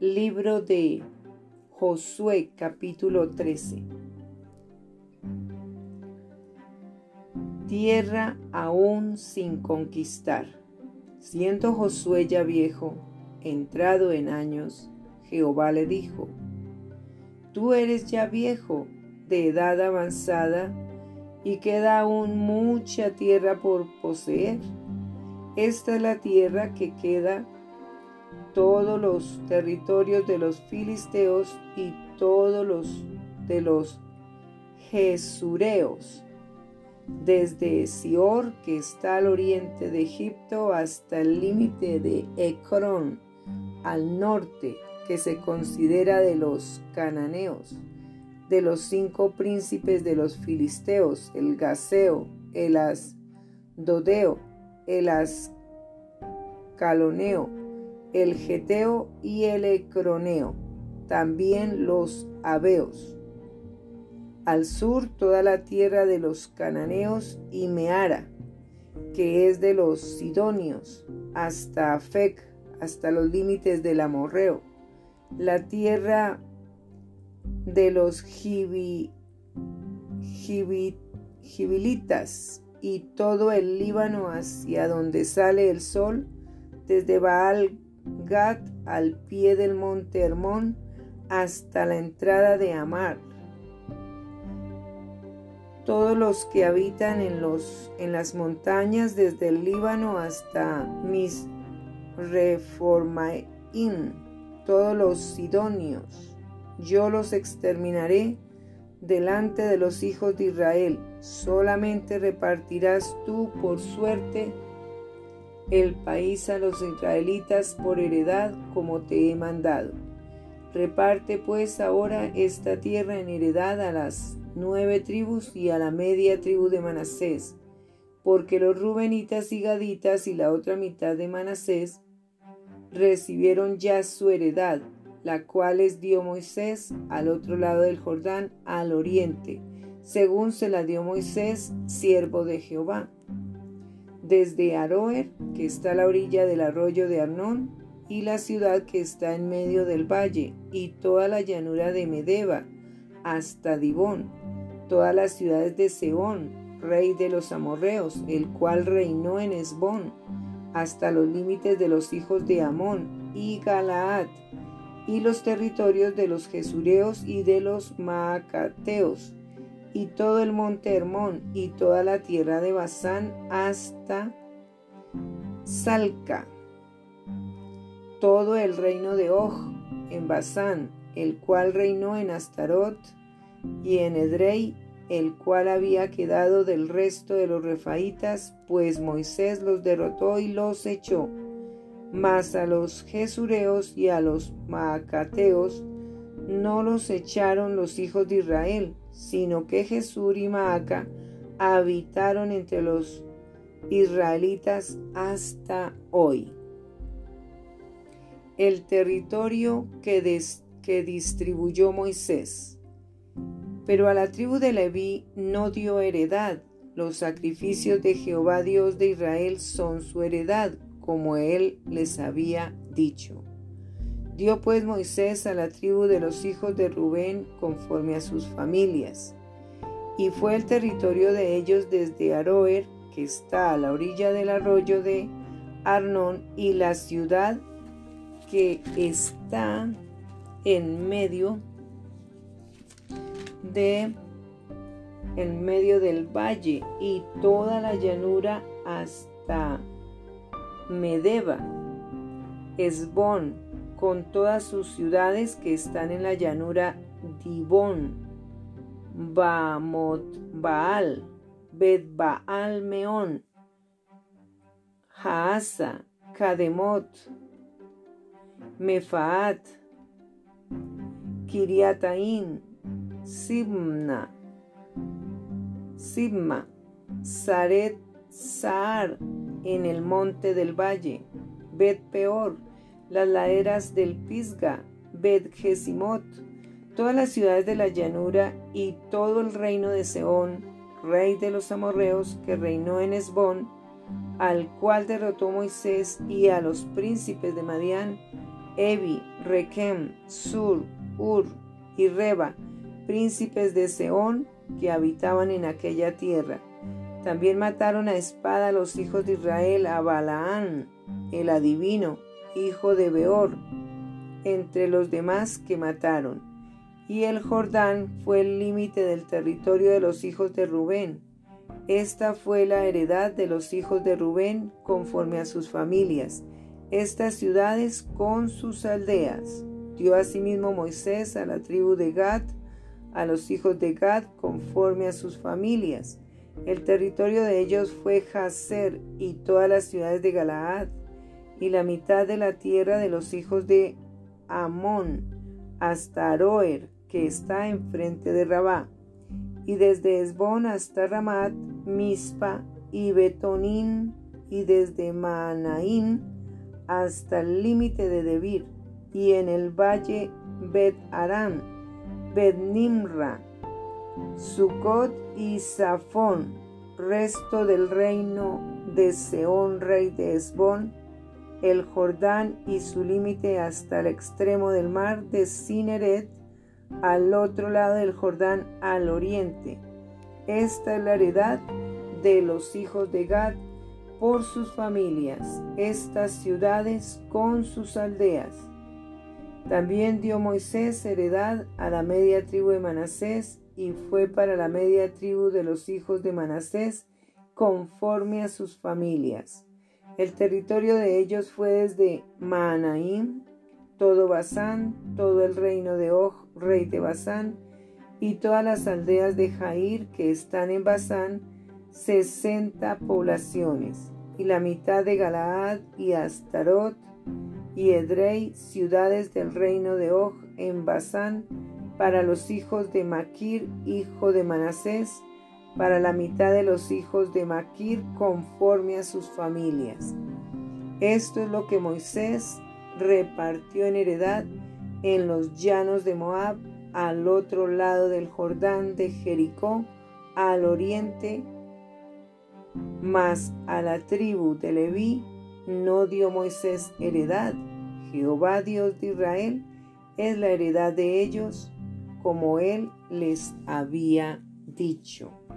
Libro de Josué capítulo 13. Tierra aún sin conquistar. Siendo Josué ya viejo, entrado en años, Jehová le dijo, Tú eres ya viejo, de edad avanzada, y queda aún mucha tierra por poseer. Esta es la tierra que queda todos los territorios de los filisteos y todos los de los jesureos, desde Sior, que está al oriente de Egipto, hasta el límite de Ecrón, al norte, que se considera de los cananeos, de los cinco príncipes de los filisteos, el Gaseo, el Asdodeo, el Ascaloneo, el Geteo y el Ecroneo, también los Abeos. Al sur toda la tierra de los cananeos y Meara, que es de los sidonios, hasta Afec, hasta los límites del Amorreo, la tierra de los Gibilitas y todo el Líbano hacia donde sale el sol, desde Baal Gad al pie del monte Hermón hasta la entrada de Amar. Todos los que habitan en, los, en las montañas desde el Líbano hasta Mis Reformaim, todos los sidonios, yo los exterminaré delante de los hijos de Israel. Solamente repartirás tú por suerte el país a los israelitas por heredad como te he mandado. Reparte pues ahora esta tierra en heredad a las nueve tribus y a la media tribu de Manasés, porque los rubenitas y gaditas y la otra mitad de Manasés recibieron ya su heredad, la cual les dio Moisés al otro lado del Jordán, al oriente, según se la dio Moisés, siervo de Jehová desde Aroer, que está a la orilla del arroyo de Arnón, y la ciudad que está en medio del valle, y toda la llanura de Medeba, hasta Dibón, todas las ciudades de Seón, rey de los amorreos, el cual reinó en Esbón, hasta los límites de los hijos de Amón y Galaad, y los territorios de los Jesureos y de los Maacateos, y todo el monte Hermón y toda la tierra de Basán hasta Salca, todo el reino de Og en Basán, el cual reinó en Astarot y en Edrei, el cual había quedado del resto de los refaitas, pues Moisés los derrotó y los echó. Mas a los Jesureos y a los Maacateos no los echaron los hijos de Israel, sino que Jesús y Maaca habitaron entre los israelitas hasta hoy. El territorio que, que distribuyó Moisés. Pero a la tribu de Leví no dio heredad. Los sacrificios de Jehová Dios de Israel son su heredad, como él les había dicho. Dio pues Moisés a la tribu de los hijos de Rubén conforme a sus familias. Y fue el territorio de ellos desde Aroer, que está a la orilla del arroyo de Arnón, y la ciudad que está en medio de en medio del valle y toda la llanura hasta Medeba, Esbón, con todas sus ciudades que están en la llanura Dibón, Bamot Baal, Bet Baal Meón, Haasa, Kademot, Mefaat, Kiriataín, Sibna, Sibma, Saret Saar en el monte del valle, Bet Peor, las laderas del Pisga, Bet todas las ciudades de la llanura y todo el reino de Seón, rey de los amorreos, que reinó en Esbón, al cual derrotó Moisés y a los príncipes de Madián, Evi, Rekem, Sur, Ur y Reba, príncipes de Seón que habitaban en aquella tierra. También mataron a espada a los hijos de Israel a Balaán, el adivino, hijo de Beor, entre los demás que mataron. Y el Jordán fue el límite del territorio de los hijos de Rubén. Esta fue la heredad de los hijos de Rubén conforme a sus familias, estas ciudades con sus aldeas. Dio asimismo Moisés a la tribu de Gad, a los hijos de Gad conforme a sus familias. El territorio de ellos fue Jazer y todas las ciudades de Galaad, y la mitad de la tierra de los hijos de Amón, hasta Aroer, que está enfrente de Rabá, y desde Esbón hasta Ramat, Mispa y Betonín, y desde Maanaín hasta el límite de Debir, y en el valle Bet Arán, Bet Nimra, Sucot y Safón, resto del reino de Seón, rey de Esbón, el Jordán y su límite hasta el extremo del mar de Cineret, al otro lado del Jordán al oriente. Esta es la heredad de los hijos de Gad por sus familias, estas ciudades con sus aldeas. También dio Moisés heredad a la media tribu de Manasés y fue para la media tribu de los hijos de Manasés conforme a sus familias. El territorio de ellos fue desde Maanaim, todo Basán, todo el reino de Og, rey de Basán, y todas las aldeas de Jair que están en Basán, sesenta poblaciones, y la mitad de Galaad y Astarot y Edrei, ciudades del reino de Og en Basán, para los hijos de Maquir, hijo de Manasés, para la mitad de los hijos de Maquir conforme a sus familias. Esto es lo que Moisés repartió en heredad en los llanos de Moab, al otro lado del Jordán de Jericó, al oriente, mas a la tribu de Leví no dio Moisés heredad. Jehová Dios de Israel es la heredad de ellos como él les había dicho.